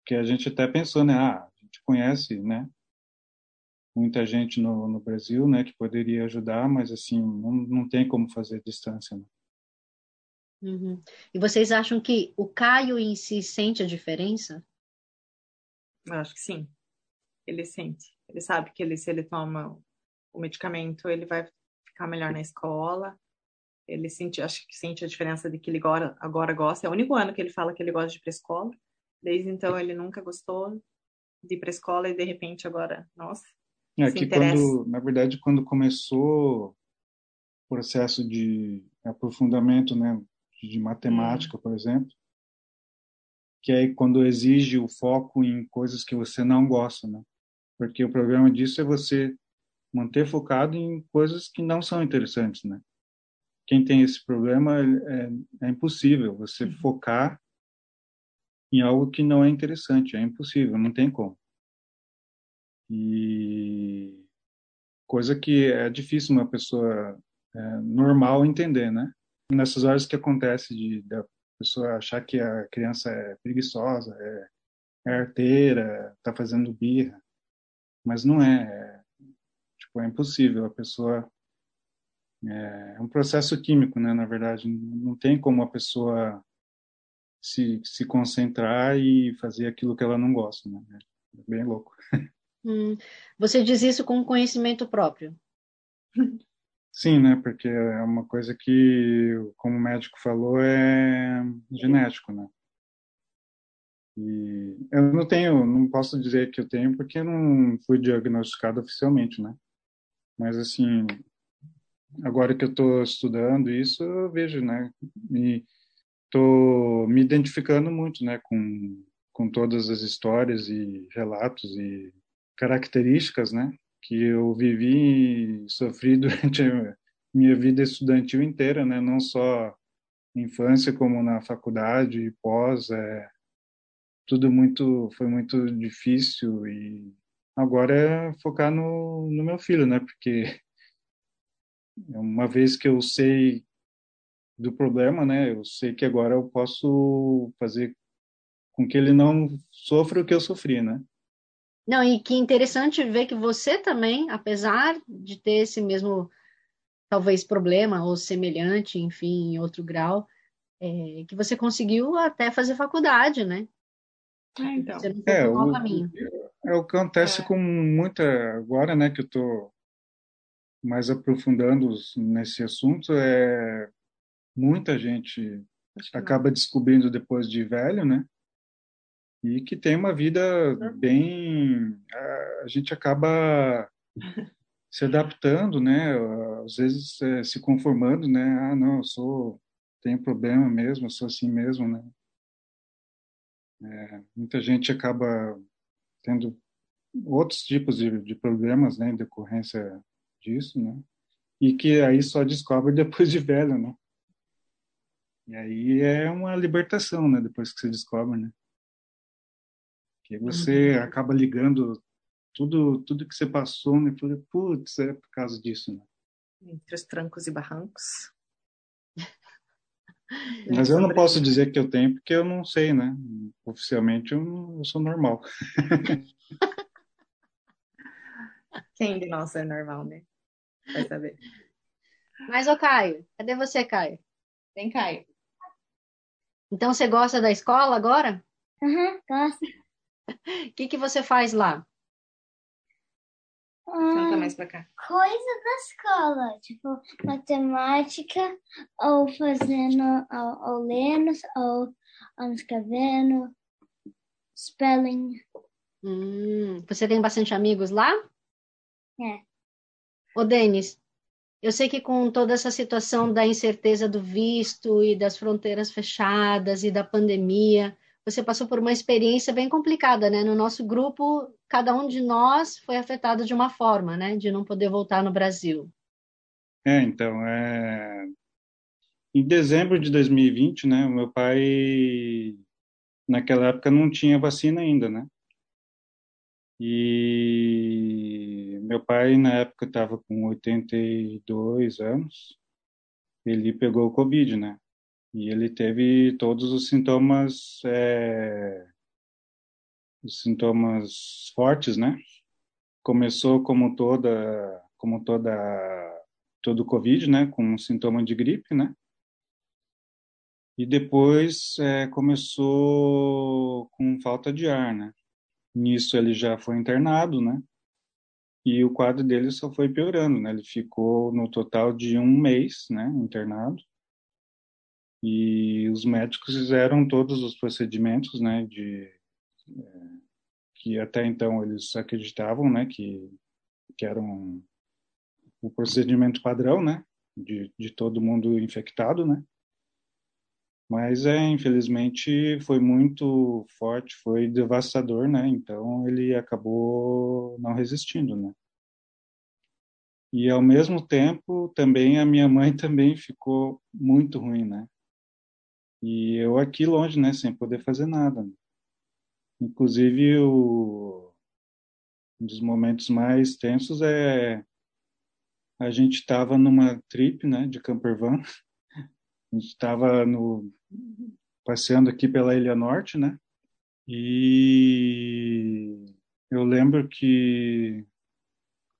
Porque a gente até pensou, né? Ah, gente conhece, né? Muita gente no, no Brasil, né? Que poderia ajudar, mas assim, não, não tem como fazer distância, né? Uhum. E vocês acham que o Caio em si sente a diferença? Eu acho que sim. Ele sente. Ele sabe que ele, se ele toma o medicamento, ele vai ficar melhor na escola. Ele sente, acho que sente a diferença de que ele agora, agora gosta. É o único ano que ele fala que ele gosta de ir para escola. Desde então ele nunca gostou de ir para escola e de repente agora, nossa. É que quando, na verdade, quando começou o processo de aprofundamento, né, de matemática, por exemplo, que é quando exige o foco em coisas que você não gosta, né? Porque o problema disso é você manter focado em coisas que não são interessantes, né? quem tem esse problema é, é impossível você uhum. focar em algo que não é interessante, é impossível, não tem como. E coisa que é difícil uma pessoa é, normal entender, né? Nessas horas que acontece de da pessoa achar que a criança é preguiçosa, é, é arteira, está fazendo birra, mas não é, é, tipo é impossível a pessoa é, é um processo químico, né? Na verdade, não tem como a pessoa se, se concentrar e fazer aquilo que ela não gosta, né? É bem louco. Hum, você diz isso com conhecimento próprio? (laughs) Sim, né? Porque é uma coisa que, como o médico falou, é genético, né? E eu não tenho, não posso dizer que eu tenho porque eu não fui diagnosticado oficialmente, né? Mas assim, agora que eu estou estudando isso, eu vejo, né? E estou me identificando muito, né, com com todas as histórias e relatos e características, né, que eu vivi e sofri (laughs) durante a minha vida estudantil inteira, né, não só infância como na faculdade e pós, é tudo muito foi muito difícil e agora é focar no, no meu filho, né, porque (laughs) uma vez que eu sei do problema, né, eu sei que agora eu posso fazer com que ele não sofra o que eu sofri, né? Não, e que interessante ver que você também, apesar de ter esse mesmo, talvez, problema ou semelhante, enfim, em outro grau, é, que você conseguiu até fazer faculdade, né? Ah, então. Você não é, o, caminho. é o que acontece é. com muita, agora, né, que eu tô mais aprofundando nesse assunto, é muita gente acaba descobrindo depois de velho, né? E que tem uma vida bem. A gente acaba se adaptando, né? Às vezes é, se conformando, né? Ah, não, eu sou. tenho problema mesmo, eu sou assim mesmo, né? É, muita gente acaba tendo outros tipos de, de problemas, né? Em decorrência disso, né? E que aí só descobre (laughs) depois de velho, né? E aí é uma libertação, né? Depois que você descobre, né? Que você uhum. acaba ligando tudo tudo que você passou, né? Putz, é por causa disso, né? Entre os trancos e barrancos. (laughs) Mas eu não posso dizer que eu tenho, porque eu não sei, né? Oficialmente eu, eu sou normal. (laughs) Quem de nós é normal, né? Vai saber. Mas, ô Caio, cadê você, Caio? Vem, Caio. Então, você gosta da escola agora? Aham, uhum, gosto. O que, que você faz lá? Senta mais pra cá. Coisa da escola, tipo matemática, ou fazendo, ou, ou lendo, ou, ou escrevendo, spelling. Hum, você tem bastante amigos lá? É. Ô, Denis, eu sei que com toda essa situação da incerteza do visto e das fronteiras fechadas e da pandemia, você passou por uma experiência bem complicada, né? No nosso grupo, cada um de nós foi afetado de uma forma, né? De não poder voltar no Brasil. É, então, é... em dezembro de 2020, né? Meu pai, naquela época, não tinha vacina ainda, né? E meu pai, na época, estava com 82 anos. Ele pegou o Covid, né? E ele teve todos os sintomas, é, os sintomas fortes, né? Começou como toda, como toda, todo Covid, né? Com um sintoma de gripe, né? E depois é, começou com falta de ar, né? Nisso ele já foi internado, né? E o quadro dele só foi piorando, né? Ele ficou no total de um mês, né? Internado e os médicos fizeram todos os procedimentos, né, de é, que até então eles acreditavam, né, que que eram o procedimento padrão, né, de, de todo mundo infectado, né. Mas é, infelizmente foi muito forte, foi devastador, né? Então ele acabou não resistindo, né? E ao mesmo tempo, também a minha mãe (laughs) também ficou muito ruim, né? E eu aqui longe, né, sem poder fazer nada. Inclusive, o, um dos momentos mais tensos é a gente estava numa trip, né, de campervan. (laughs) A gente estava no passeando aqui pela Ilha Norte, né? E eu lembro que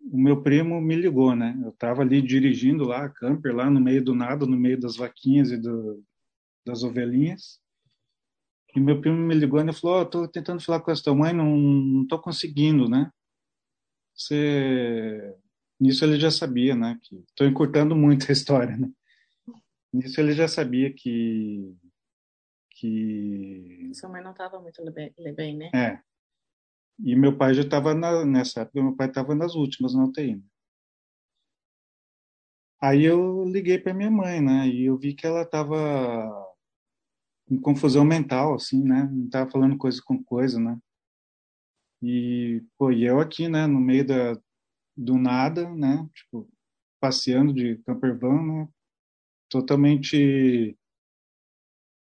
o meu primo me ligou, né? Eu estava ali dirigindo lá, camper lá no meio do nada, no meio das vaquinhas e do, das ovelhinhas. E meu primo me ligou e falou: oh, "Tô tentando falar com a tua mãe, não, não tô conseguindo, né? Você nisso ele já sabia, né? Que estou encurtando muito a história, né? Nisso ele já sabia que que sua mãe não estava muito bem, bem, né? É. E meu pai já estava nessa época, meu pai estava nas últimas na UTI. Né? Aí eu liguei para minha mãe, né? E eu vi que ela estava com confusão mental, assim, né? Não tava falando coisa com coisa, né? E, pô, e eu aqui, né, no meio da, do nada, né? Tipo, passeando de campervan, né? Totalmente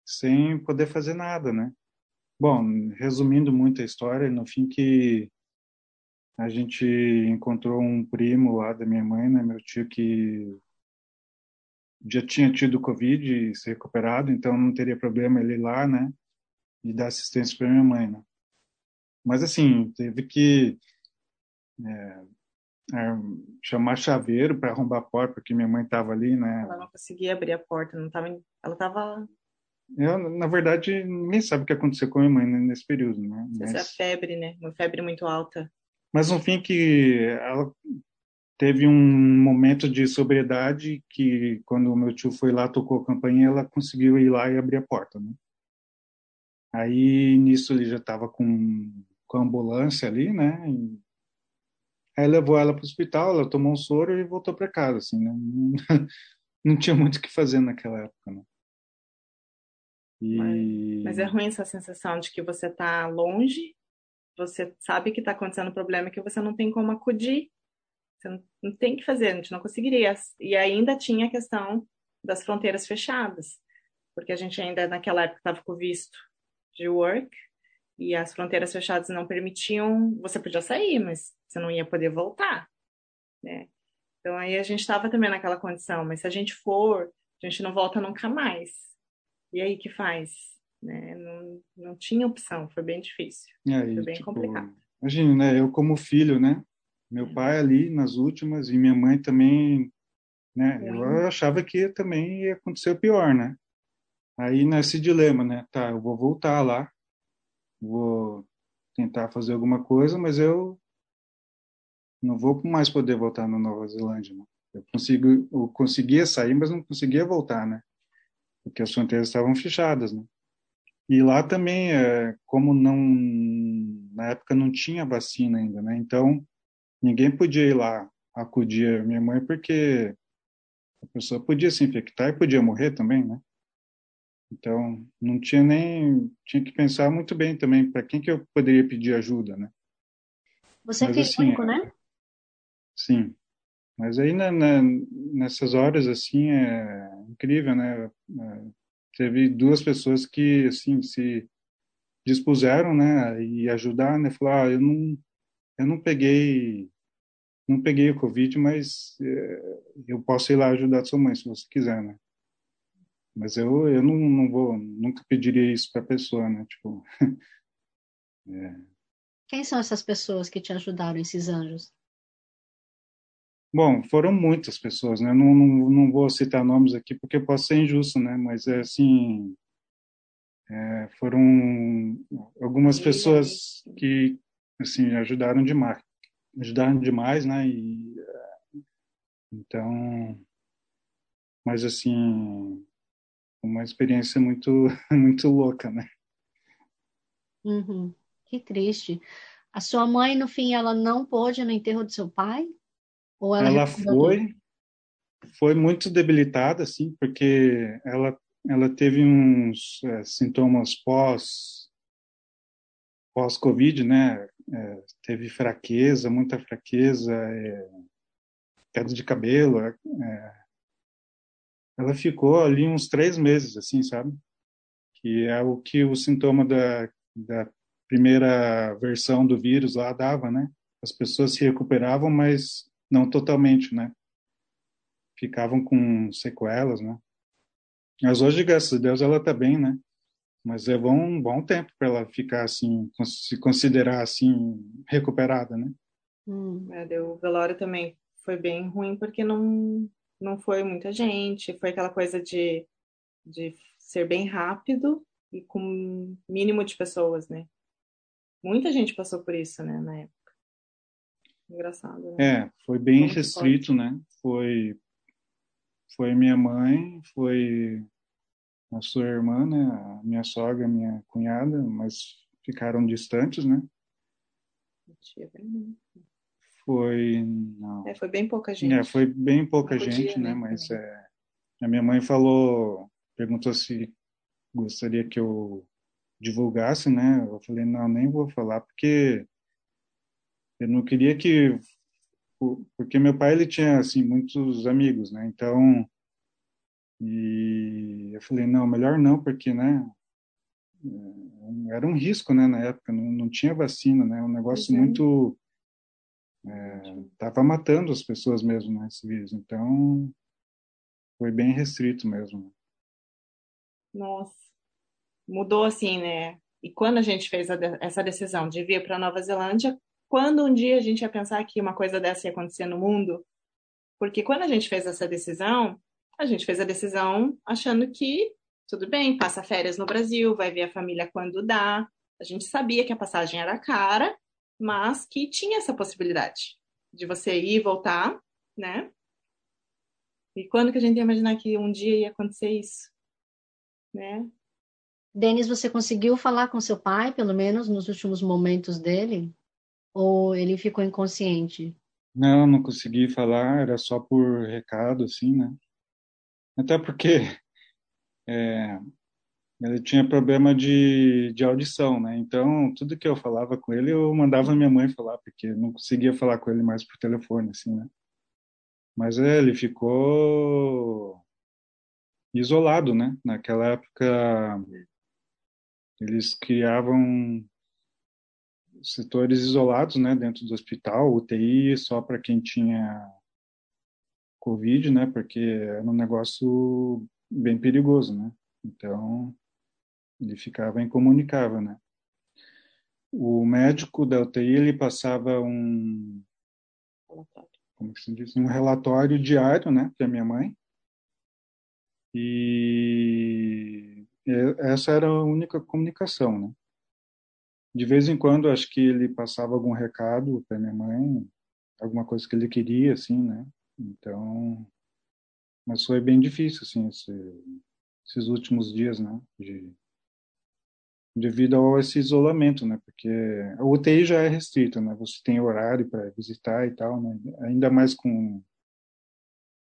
sem poder fazer nada, né? Bom, resumindo muito a história, no fim que a gente encontrou um primo lá da minha mãe, né, meu tio que já tinha tido Covid e se recuperado, então não teria problema ele ir lá, né, e dar assistência para minha mãe, né. Mas assim, teve que é, é, chamar chaveiro para arrombar a porta, porque minha mãe estava ali, né. Ela não conseguia abrir a porta, não tava, ela estava eu, na verdade, ninguém sabe o que aconteceu com a minha mãe nesse período, né? Mas... Essa febre, né? Uma febre muito alta. Mas no fim que ela teve um momento de sobriedade que quando o meu tio foi lá tocou a campainha ela conseguiu ir lá e abrir a porta né aí nisso ele já estava com com a ambulância ali né e aí levou ela para o hospital ela tomou um soro e voltou para casa assim né? (laughs) não, tinha muito o que fazer naquela época né e... mas, mas é ruim essa sensação de que você está longe você sabe que está acontecendo um problema que você não tem como acudir você não, não tem que fazer, a gente não conseguiria. E ainda tinha a questão das fronteiras fechadas, porque a gente ainda naquela época estava com visto de work e as fronteiras fechadas não permitiam, você podia sair, mas você não ia poder voltar, né? Então aí a gente estava também naquela condição, mas se a gente for, a gente não volta nunca mais. E aí que faz? Né? Não, não tinha opção, foi bem difícil, é, foi bem tipo, complicado. Imagina, né? Eu como filho, né? Meu pai ali nas últimas e minha mãe também, né? Eu achava que também ia acontecer o pior, né? Aí nesse dilema, né? Tá, eu vou voltar lá, vou tentar fazer alguma coisa, mas eu não vou mais poder voltar na Nova Zelândia. Né? Eu consigo, eu conseguia sair, mas não conseguia voltar, né? Porque as fronteiras estavam fechadas, né? E lá também, é, como não na época não tinha vacina ainda, né? Então ninguém podia ir lá acudir a minha mãe porque a pessoa podia se infectar e podia morrer também, né? Então, não tinha nem tinha que pensar muito bem também para quem que eu poderia pedir ajuda, né? Você é filho assim, único, né? Sim. Mas aí nessas horas assim é incrível, né? É, teve duas pessoas que assim se dispuseram, né, e ajudar, né? Falar, ah, eu não eu não peguei não peguei o Covid, mas é, eu posso ir lá ajudar sua mãe, se você quiser, né? Mas eu, eu não, não vou, nunca pediria isso para pessoa, né? Tipo, (laughs) é. Quem são essas pessoas que te ajudaram, esses anjos? Bom, foram muitas pessoas, né? Não, não, não vou citar nomes aqui porque posso ser injusto, né? Mas é assim, é, foram algumas pessoas que assim ajudaram demais, ajudaram demais, né? E então, mas assim, uma experiência muito (laughs) muito louca, né? Uhum. Que triste. A sua mãe, no fim, ela não pôde no enterro do seu pai? Ou ela, ela foi, foi muito debilitada, assim, porque ela, ela teve uns é, sintomas pós pós-Covid, né? É, teve fraqueza, muita fraqueza, é, queda de cabelo. É, é, ela ficou ali uns três meses, assim, sabe? Que é o que o sintoma da, da primeira versão do vírus lá dava, né? As pessoas se recuperavam, mas não totalmente, né? Ficavam com sequelas, né? Mas hoje, graças a Deus, ela tá bem, né? Mas levou um bom tempo para ela ficar assim, se considerar assim recuperada, né? Hum, é, o velório também foi bem ruim porque não não foi muita gente, foi aquela coisa de de ser bem rápido e com mínimo de pessoas, né? Muita gente passou por isso, né, na época. Engraçado. Né? É, foi bem Muito restrito, forte. né? Foi foi minha mãe, foi a sua irmã, né, a minha sogra, a minha cunhada, mas ficaram distantes, né? Foi não. É, foi bem pouca gente. É, foi bem pouca gente, né? né? Mas é, a minha mãe falou, perguntou se gostaria que eu divulgasse, né? Eu falei, não, nem vou falar, porque eu não queria que... Porque meu pai, ele tinha, assim, muitos amigos, né? Então, e eu falei, não, melhor não, porque, né? É, era um risco, né, na época, não, não tinha vacina, né? Um negócio muito... É, tava matando as pessoas mesmo, né, esse vírus. Então, foi bem restrito mesmo. Nossa mudou assim, né? E quando a gente fez a, essa decisão de vir para Nova Zelândia, quando um dia a gente ia pensar que uma coisa dessa ia acontecer no mundo? Porque quando a gente fez essa decisão, a gente fez a decisão achando que tudo bem, passa férias no Brasil, vai ver a família quando dá. A gente sabia que a passagem era cara, mas que tinha essa possibilidade de você ir e voltar, né? E quando que a gente ia imaginar que um dia ia acontecer isso, né? Denis, você conseguiu falar com seu pai, pelo menos nos últimos momentos dele? Ou ele ficou inconsciente? Não, não consegui falar, era só por recado, assim, né? Até porque (laughs) é, ele tinha problema de, de audição, né? Então, tudo que eu falava com ele, eu mandava minha mãe falar, porque não conseguia falar com ele mais por telefone, assim, né? Mas é, ele ficou isolado, né? Naquela época eles criavam setores isolados, né, dentro do hospital, UTI só para quem tinha Covid, né, porque era um negócio bem perigoso, né. Então ele ficava incomunicável, né. O médico da UTI ele passava um como se diz, um relatório diário, né, para minha mãe. E essa era a única comunicação, né? De vez em quando, acho que ele passava algum recado para minha mãe, alguma coisa que ele queria, assim, né? Então, mas foi bem difícil, assim, esse, esses últimos dias, né? De, devido ao esse isolamento, né? Porque a UTI já é restrita, né? Você tem horário para visitar e tal, né? Ainda mais com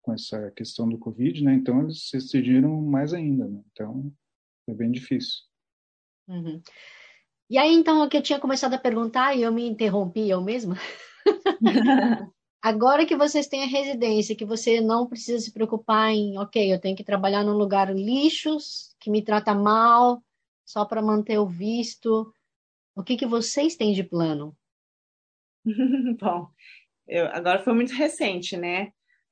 com essa questão do Covid, né? Então eles restringiram mais ainda, né? Então foi bem difícil. Uhum. E aí, então, o que eu tinha começado a perguntar e eu me interrompi eu mesma. (laughs) Agora que vocês têm a residência, que você não precisa se preocupar em, ok, eu tenho que trabalhar num lugar lixos, que me trata mal, só para manter o visto. O que, que vocês têm de plano? (laughs) Bom, eu, agora foi muito recente, né?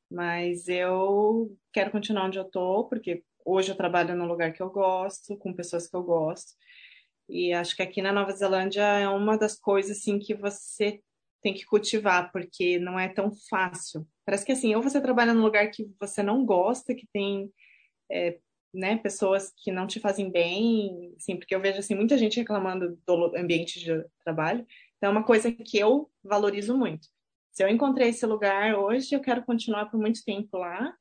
Mas eu quero continuar onde eu tô, porque hoje eu trabalho num lugar que eu gosto, com pessoas que eu gosto. E acho que aqui na Nova Zelândia é uma das coisas assim que você tem que cultivar, porque não é tão fácil. Parece que assim, ou você trabalha num lugar que você não gosta, que tem é, né, pessoas que não te fazem bem, assim, porque eu vejo assim muita gente reclamando do ambiente de trabalho. Então é uma coisa que eu valorizo muito. Se eu encontrei esse lugar hoje, eu quero continuar por muito tempo lá.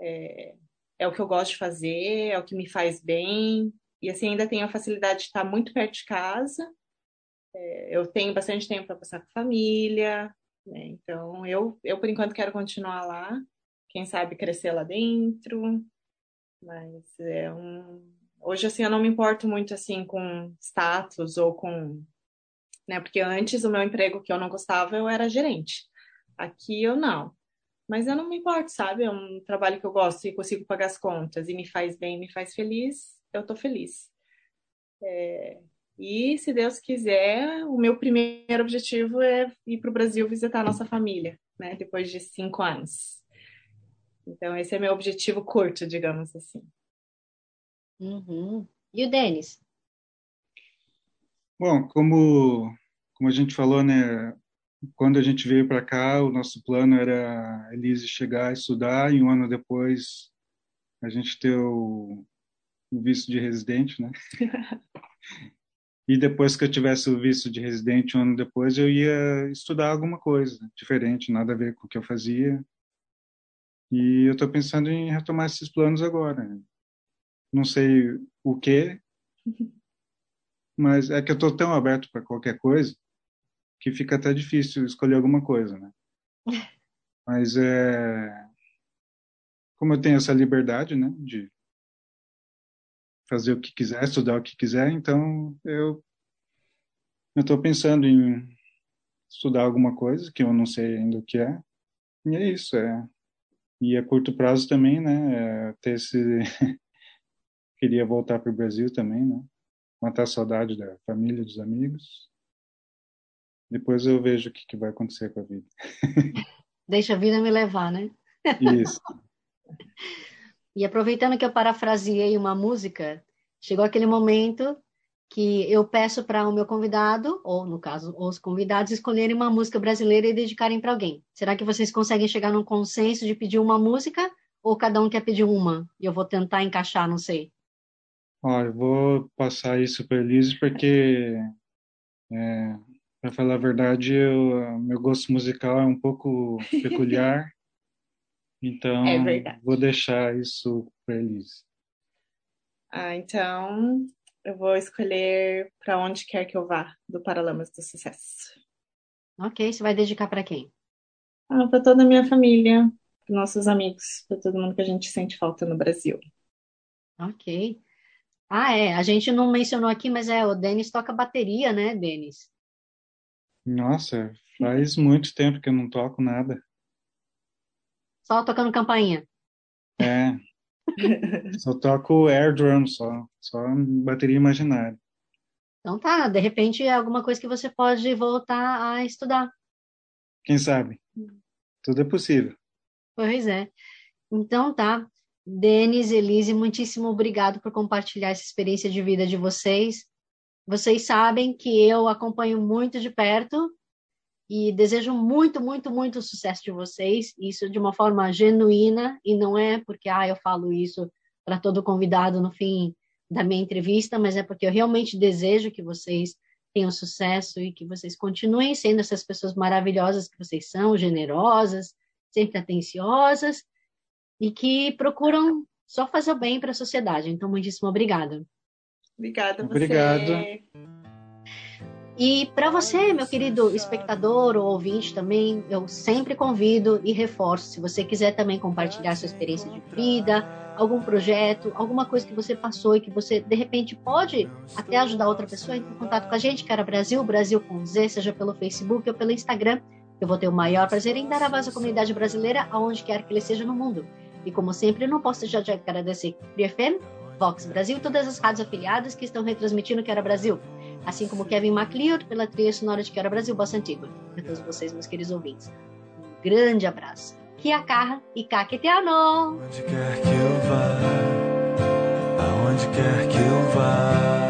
É, é o que eu gosto de fazer, é o que me faz bem. E assim, ainda tenho a facilidade de estar muito perto de casa. É, eu tenho bastante tempo para passar com a família. Né? Então, eu, eu, por enquanto, quero continuar lá. Quem sabe crescer lá dentro. Mas é um... Hoje, assim, eu não me importo muito, assim, com status ou com... Né? Porque antes, o meu emprego que eu não gostava, eu era gerente. Aqui, eu não. Mas eu não me importo, sabe? É um trabalho que eu gosto e consigo pagar as contas e me faz bem, me faz feliz eu tô feliz. É, e, se Deus quiser, o meu primeiro objetivo é ir para o Brasil visitar a nossa família, né? Depois de cinco anos. Então, esse é meu objetivo curto, digamos assim. Uhum. E o Denis? Bom, como, como a gente falou, né? Quando a gente veio para cá, o nosso plano era a Elise chegar, estudar, e um ano depois a gente ter o, o visto de residente, né? (laughs) e depois que eu tivesse o visto de residente, um ano depois, eu ia estudar alguma coisa diferente, nada a ver com o que eu fazia. E eu estou pensando em retomar esses planos agora. Não sei o que, (laughs) mas é que eu estou tão aberto para qualquer coisa que fica até difícil escolher alguma coisa, né? (laughs) Mas é como eu tenho essa liberdade, né, de fazer o que quiser, estudar o que quiser, então eu estou pensando em estudar alguma coisa que eu não sei ainda o que é. E é isso, é. E a curto prazo também, né, é ter esse (laughs) queria voltar para o Brasil também, né? Matar a saudade da família, dos amigos. Depois eu vejo o que, que vai acontecer com a vida. (laughs) Deixa a vida me levar, né? Isso. (laughs) E aproveitando que eu parafraseei uma música, chegou aquele momento que eu peço para o meu convidado, ou no caso, os convidados, escolherem uma música brasileira e dedicarem para alguém. Será que vocês conseguem chegar num consenso de pedir uma música ou cada um quer pedir uma? E eu vou tentar encaixar, não sei. Olha, eu vou passar isso para Elise porque, é, para falar a verdade, eu, meu gosto musical é um pouco (laughs) peculiar Então, é vou deixar isso para Elise. Ah, então, eu vou escolher para onde quer que eu vá, do Paralamas do Sucesso. Ok, você vai dedicar para quem? Ah, para toda a minha família, para nossos amigos, para todo mundo que a gente sente falta no Brasil. Ok. Ah, é, a gente não mencionou aqui, mas é, o Denis toca bateria, né, Denis? Nossa, faz muito tempo que eu não toco nada. Só tocando campainha. É. (laughs) só toco air drum, só. Só bateria imaginária. Então tá, de repente é alguma coisa que você pode voltar a estudar. Quem sabe? Tudo é possível. Pois é. Então tá. Denis, Elise, muitíssimo obrigado por compartilhar essa experiência de vida de vocês. Vocês sabem que eu acompanho muito de perto e desejo muito, muito, muito sucesso de vocês, isso de uma forma genuína e não é porque ah, eu falo isso para todo convidado no fim da minha entrevista, mas é porque eu realmente desejo que vocês tenham sucesso e que vocês continuem sendo essas pessoas maravilhosas que vocês são, generosas, sempre atenciosas e que procuram só fazer o bem para a sociedade. Então, muitíssimo obrigada. Obrigada, você. Obrigado. E para você, meu querido espectador ou ouvinte também, eu sempre convido e reforço, se você quiser também compartilhar sua experiência de vida, algum projeto, alguma coisa que você passou e que você de repente pode até ajudar outra pessoa, entre em contato com a gente, cara Brasil, Brasil com Z, seja pelo Facebook ou pelo Instagram. Eu vou ter o maior prazer em dar a voz à comunidade brasileira aonde quer que ele seja no mundo. E como sempre, não posso deixar de agradecer Free FM, Vox Brasil, todas as rádios afiliadas que estão retransmitindo Quero Brasil assim como Kevin MacLeod pela trilha sonora de Que Era Brasil, Bossa Antiga. Para todos vocês, meus queridos ouvintes. Um grande abraço. Kiakarra e Kaketeano! Onde quer que eu vá, aonde quer que eu vá.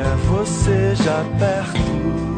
é você já perto.